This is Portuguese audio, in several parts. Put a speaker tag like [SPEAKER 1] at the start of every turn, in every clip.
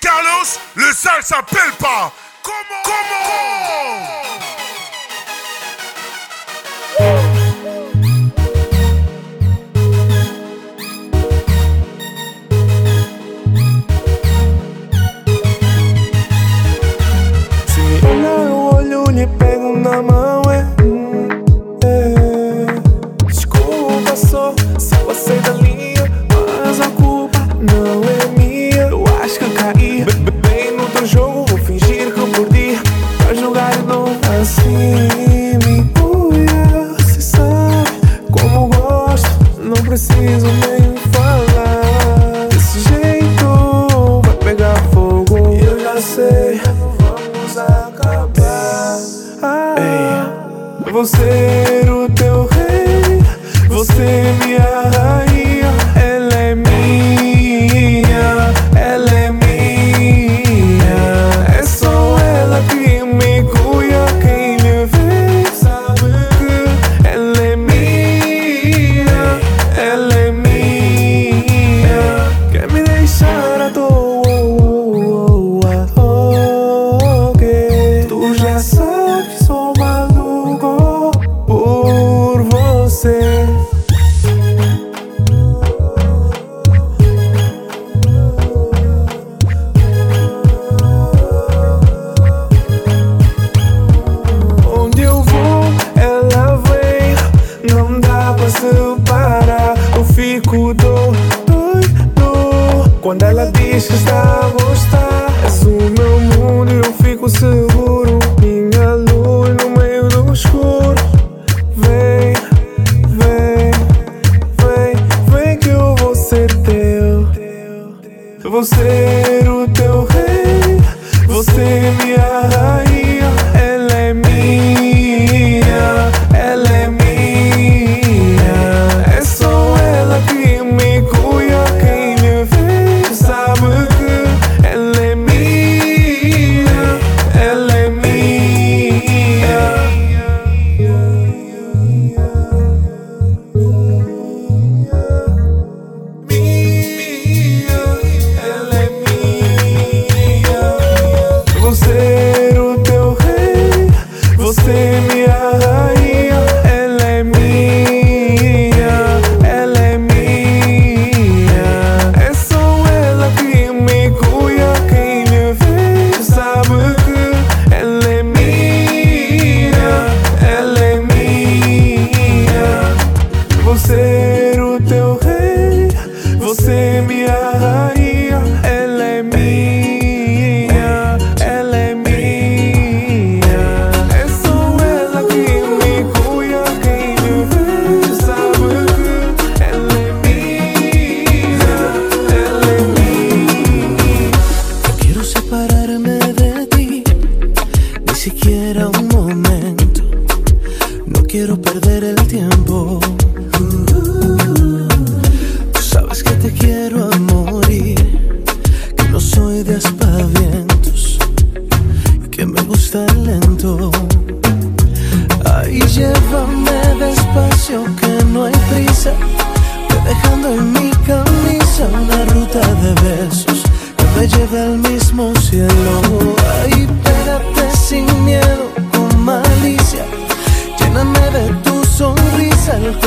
[SPEAKER 1] Carlos, le sale s'appelle pas. Comment? Comment?
[SPEAKER 2] você.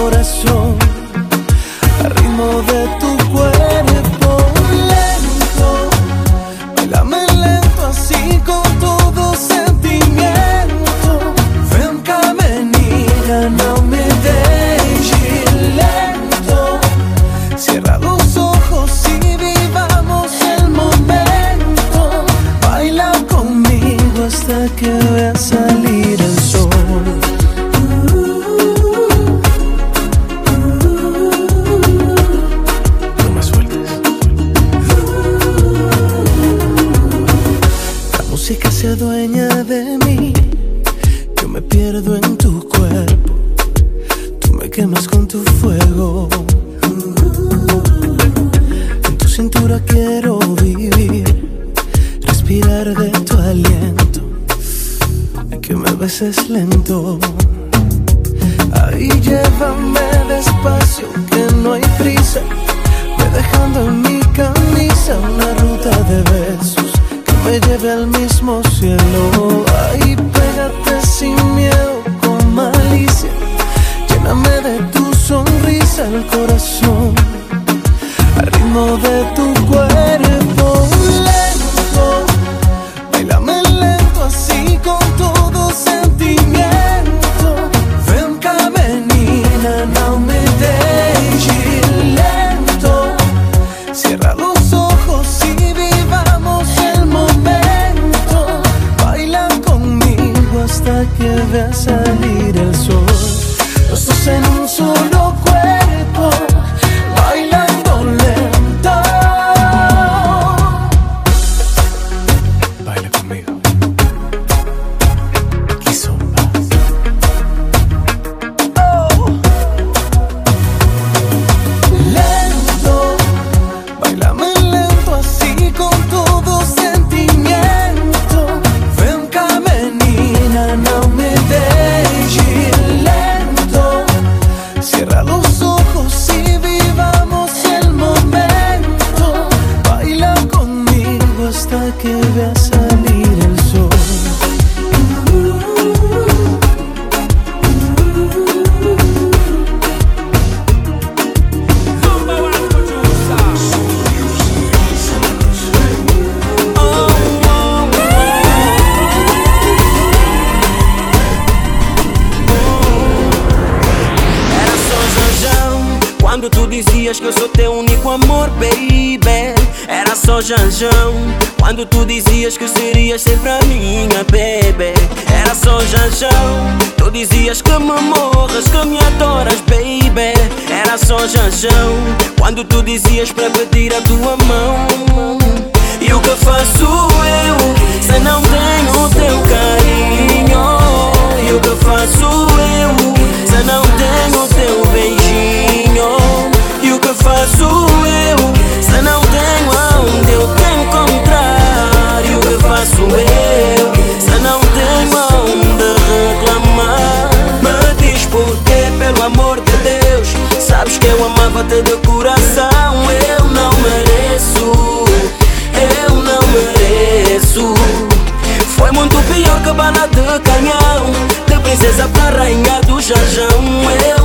[SPEAKER 3] corazón. el corazón.
[SPEAKER 4] Janjão. Quando tu dizias que serias sempre a minha, baby Era só Janjão. Tu dizias que me morras, que me adoras, baby Era só Janjão. Quando tu dizias para pedir a tua mão E o que faço eu Se não tenho o teu carinho? E o que faço eu Se não tenho o teu beijinho? E o que faço eu eu te encontrar E que faço eu. Se não tenho aonde reclamar Me diz porquê, pelo amor de Deus. Sabes que eu amava-te de coração Eu não mereço Eu não mereço. Foi muito pior que bala de canhão De princesa pra rainha do jajão. Eu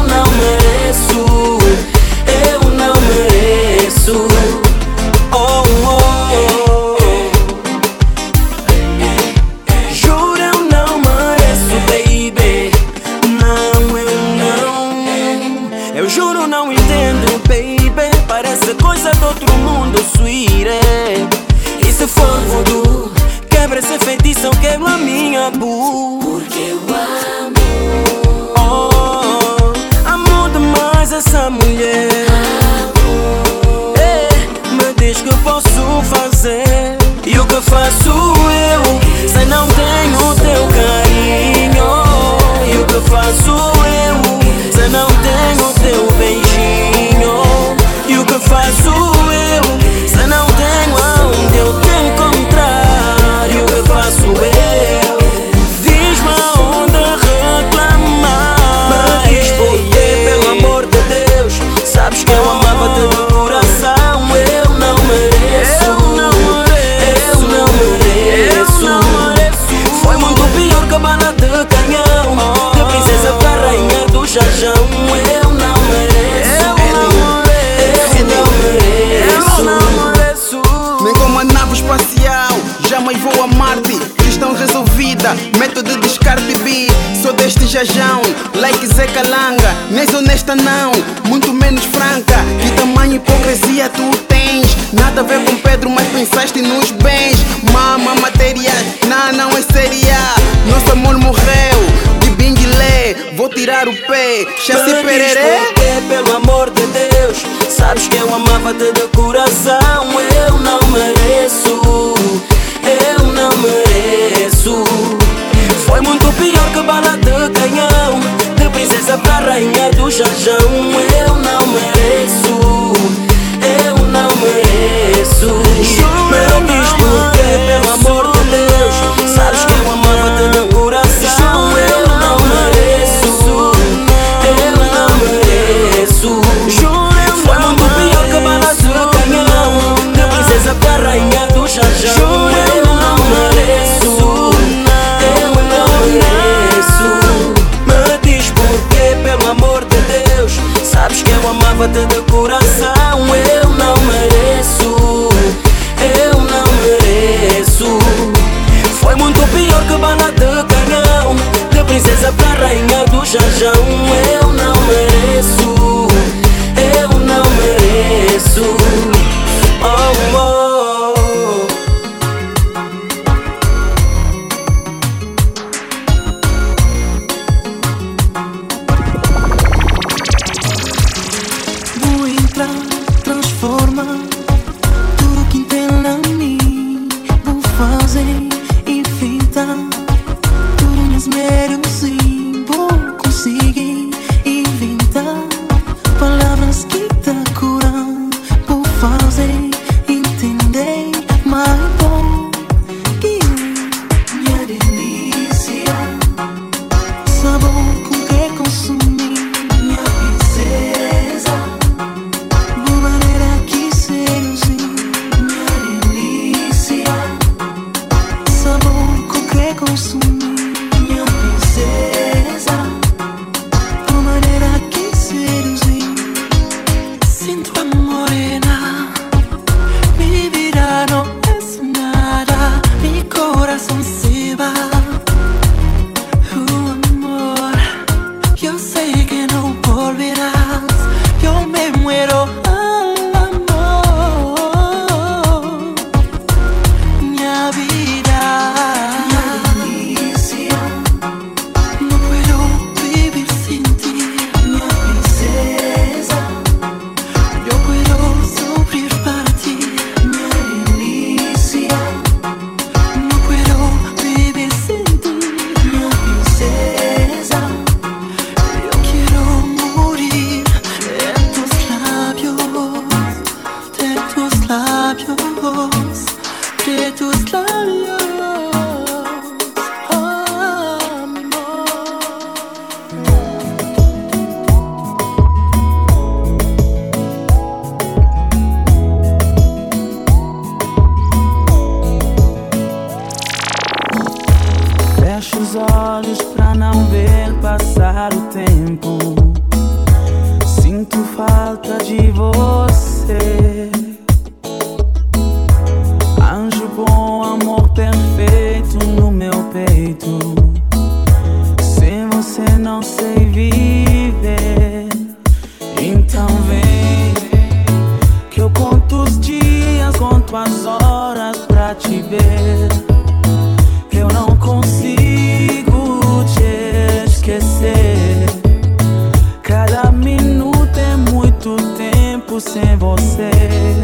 [SPEAKER 5] resolvida, método de descarte B. Sou deste jajão, like Zé Calanga. Nem honesta não, muito menos franca. Que tamanho hipocrisia tu tens? Nada a ver com Pedro, mas pensaste nos bens. Mama, matéria, não, não é séria. Nosso amor morreu, de binguilé. Vou tirar o pé, chassi pererê.
[SPEAKER 4] porquê, pelo amor de Deus Sabes que eu amava-te de coração Eu não mereço Eu não mereço. Foi muito pior que bala de canhão De princesa pra rainha do jajão Eu não mereço Eu não mereço. Me diz porquê, pelo amor amava-te de coração. Eu não mereço, eu não mereço. Foi muito pior que bala de canhão, de princesa pra rainha do jajão. as horas pra te ver. Eu não consigo te esquecer.
[SPEAKER 6] Cada minuto é muito tempo sem você.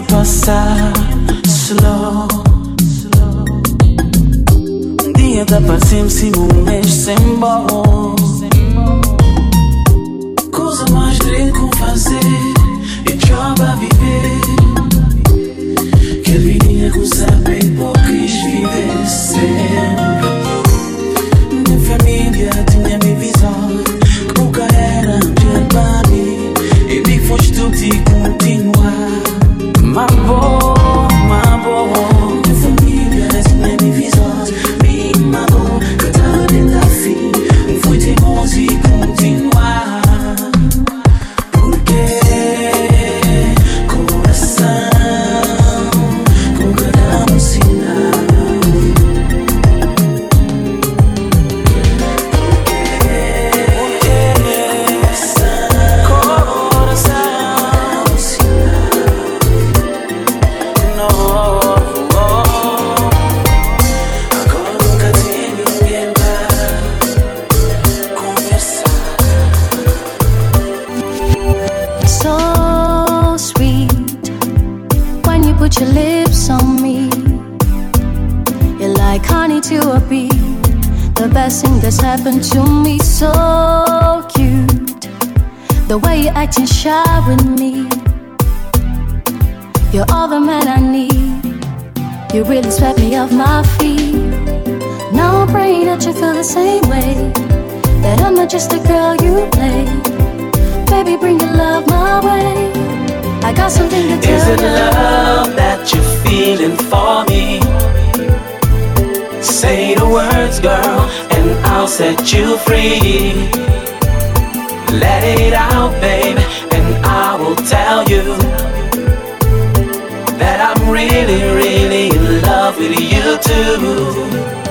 [SPEAKER 6] to passar slow Um dia de passem si um mês sem bom Coisa mais direito com fazer E job a viver. Que a vidinha com saber pouco viver sempre
[SPEAKER 7] put your lips on me. You're like honey to a bee, the best thing that's happened to me. So cute, the way you're acting shy with me. You're all the man I need. You really swept me off my feet. Now I'm praying that you feel the same way. That I'm not just a girl you play. Baby, bring your love my way. I got something to tell
[SPEAKER 6] Is it love that you're feeling for me? Say the words, girl, and I'll set you free. Let it out, babe, and I will tell you that I'm really, really in love with you too.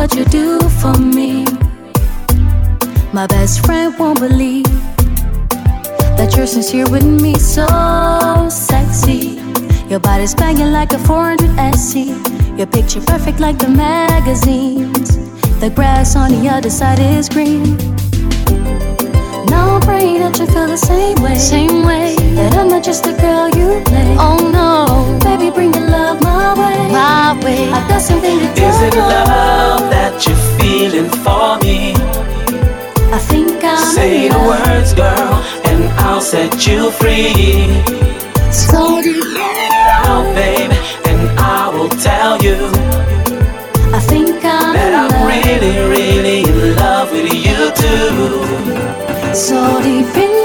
[SPEAKER 7] What you do for me. My best friend won't believe that you're sincere with me. So sexy. Your body's banging like a 400 SC. Your picture perfect like the magazines. The grass on the other side is green. Now I'm praying that you feel the same way. Same way. That I'm not just a girl you play. Oh no. Baby, bring your love my way. My way. I've got something to tell
[SPEAKER 6] Is it
[SPEAKER 7] you.
[SPEAKER 6] love that you're feeling for me?
[SPEAKER 7] I think I'm
[SPEAKER 6] Say the
[SPEAKER 7] love.
[SPEAKER 6] words, girl, and I'll set you free.
[SPEAKER 7] So deep.
[SPEAKER 6] Out, oh, babe, and I will tell you
[SPEAKER 7] I think I'm
[SPEAKER 6] that I'm
[SPEAKER 7] love.
[SPEAKER 6] really, really in love with you too.
[SPEAKER 7] So deep in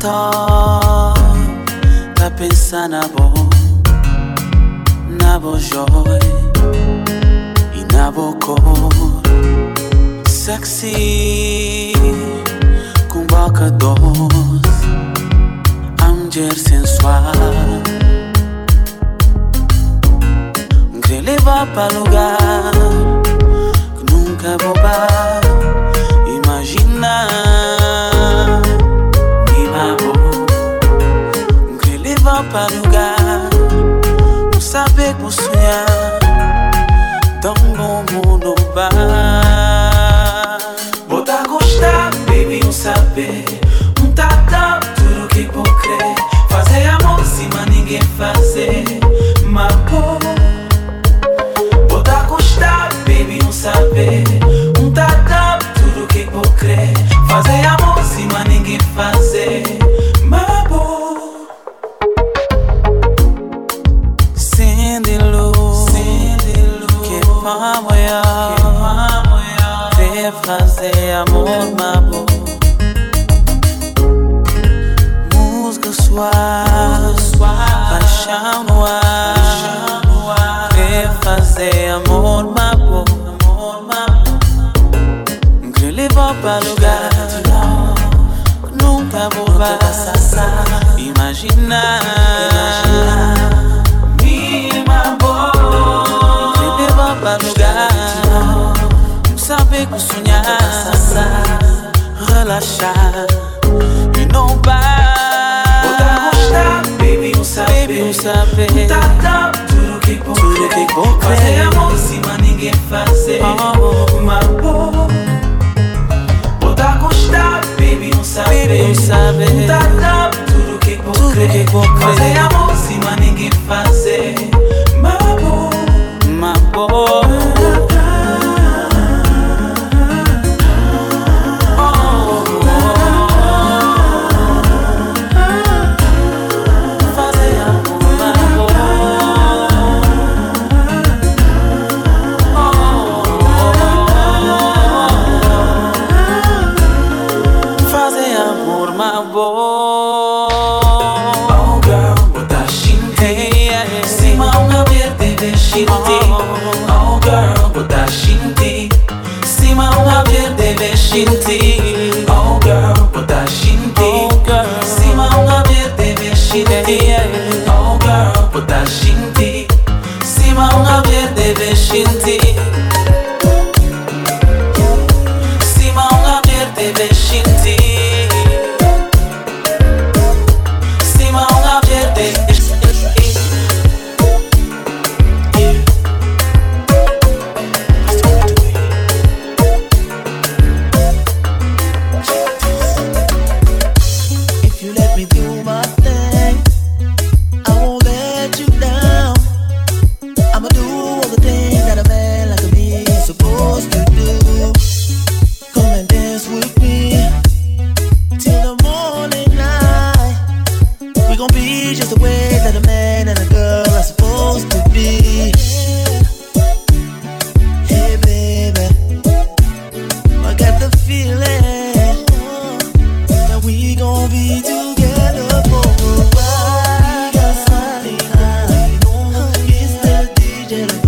[SPEAKER 6] Tá pensando na bo, na bo joy e na bo cor, sexy com boca doce, mulher sensual. Quer levar pra lugar que nunca vou no ar, no ar, quer amor mabo, amor que levou para lugar. Nunca vou passar, imaginar. Lugar, saber que sonhar, relaxar.
[SPEAKER 8] sape. Tuleke kokotea mosima ningefase
[SPEAKER 3] mabo otakoshita bebi osabe tuleke kokotea did I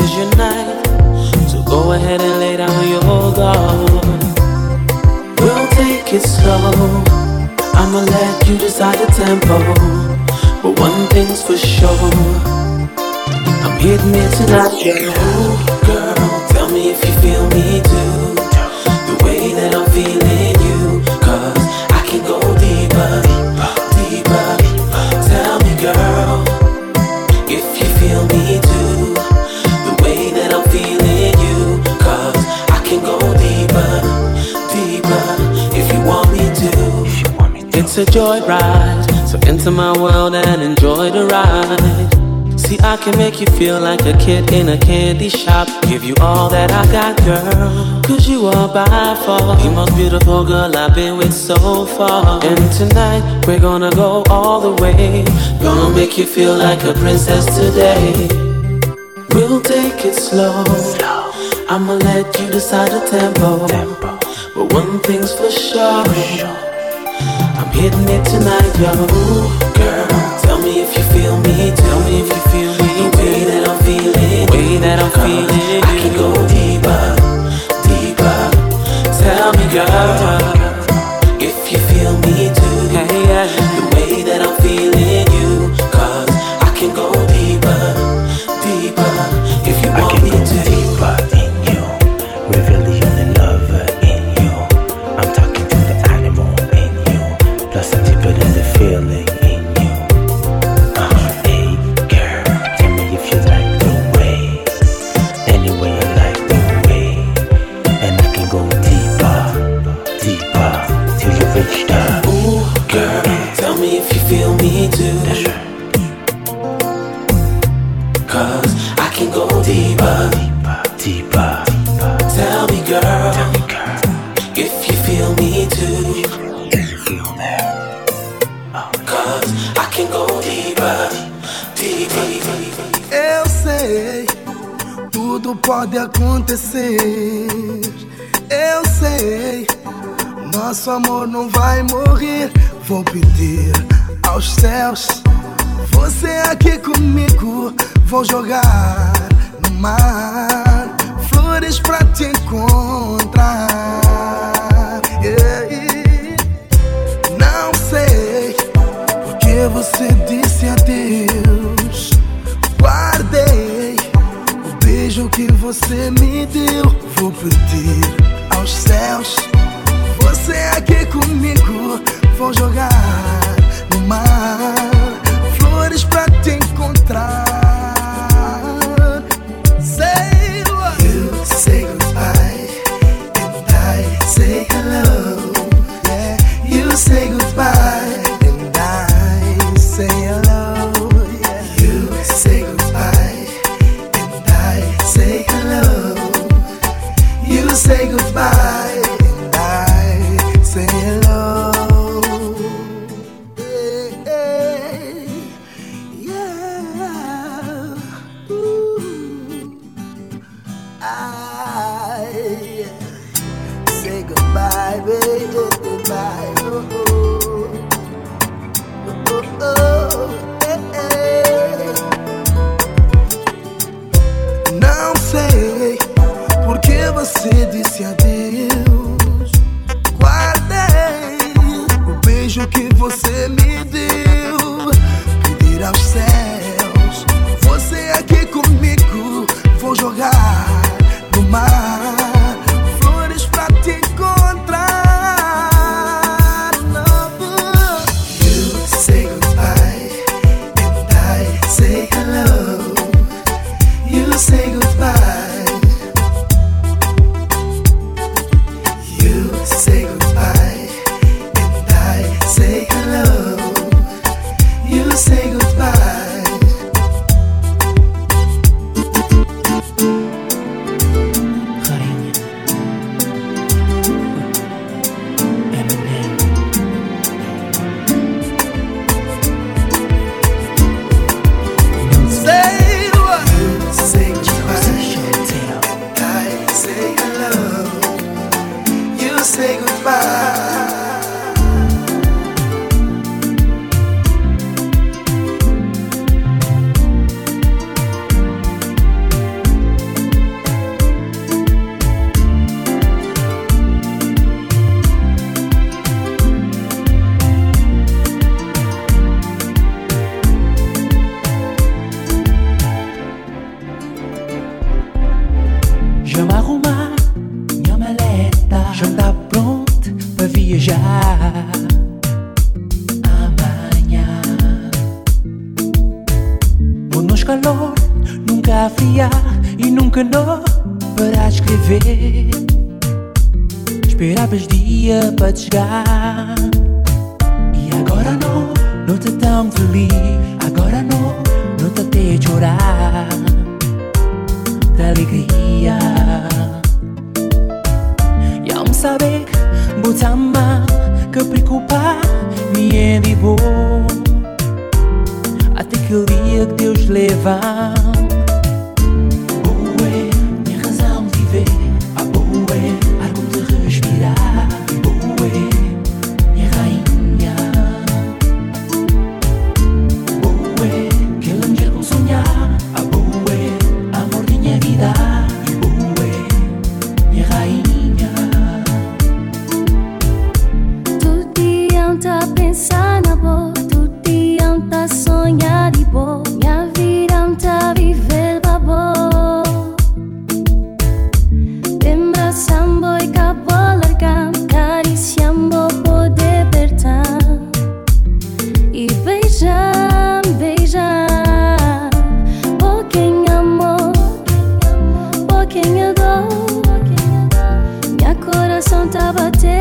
[SPEAKER 3] is your night.
[SPEAKER 9] So go
[SPEAKER 6] ahead and lay down your guard. We'll take it slow. I'ma let you decide the tempo. But one thing's for sure. I'm hitting it tonight, yeah. Girl, tell me if you feel me. Joyride. So enter my world and enjoy the ride. See, I can make you feel like a kid in a candy shop. Give you all that I got, girl. Cause you are by far the most beautiful girl I've been with so far. And tonight, we're gonna go all the way. Gonna make you feel like a princess today. We'll take it slow. I'ma let you decide the tempo. tempo. But one thing's for sure. I'm hitting it tonight, yo. Girl, tell me if you feel me. Tell me if you feel me. The way that I'm feeling. The way that I'm feeling. I can go deeper, deeper. Tell me, girl,
[SPEAKER 10] nunca não para escrever. Esperavas dia para chegar. E agora não, não te tão feliz. Agora não, não te até chorar. Da alegria. E ao saber, botamba, que preocupar, me é de. Até que o dia que Deus levar. of a day.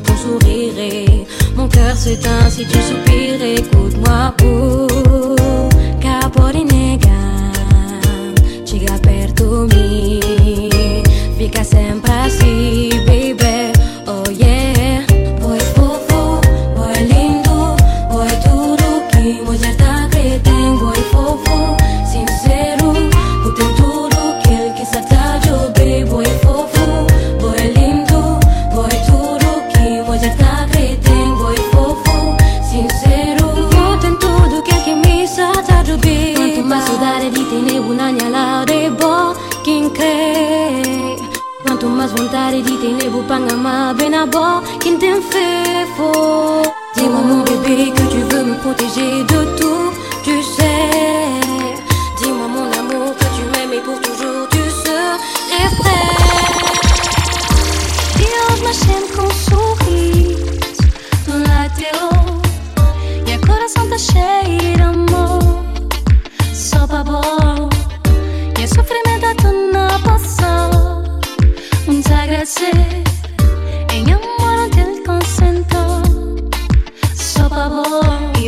[SPEAKER 10] ton sourire et mon cœur s'éteint si
[SPEAKER 11] tu soupires. Écoute-moi pour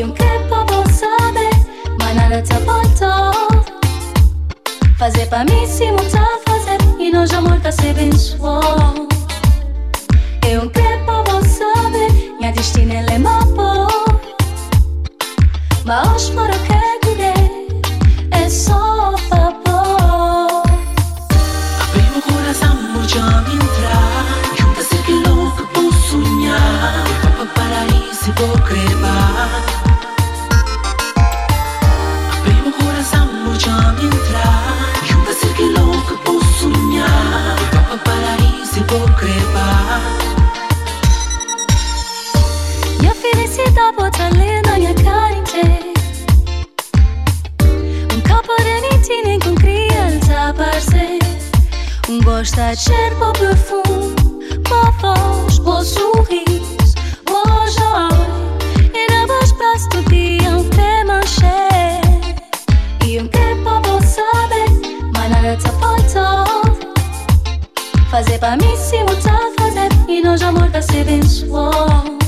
[SPEAKER 11] anche popo sabe, ma nada te aponto. Fazer pra mim se muta fazer, e nós já morta se bençoou. Eu anche popo sabe, minha destino é mapa, Ma hoje moro o que
[SPEAKER 10] guide, é só papo. Abri o coração, meu jovem. entrar. Junto ser que louco posso sonhar. Para paraíso e vou crevar. E a felicidade pode ler na minha cara Um capo de mentira com criança
[SPEAKER 11] parceira
[SPEAKER 10] Um
[SPEAKER 11] gosto de ser para perfume Uma voz, um sorriso Boa joia. E na voz para Fazer para mim se mudar, fazer. E nós amor para ser bem
[SPEAKER 10] suor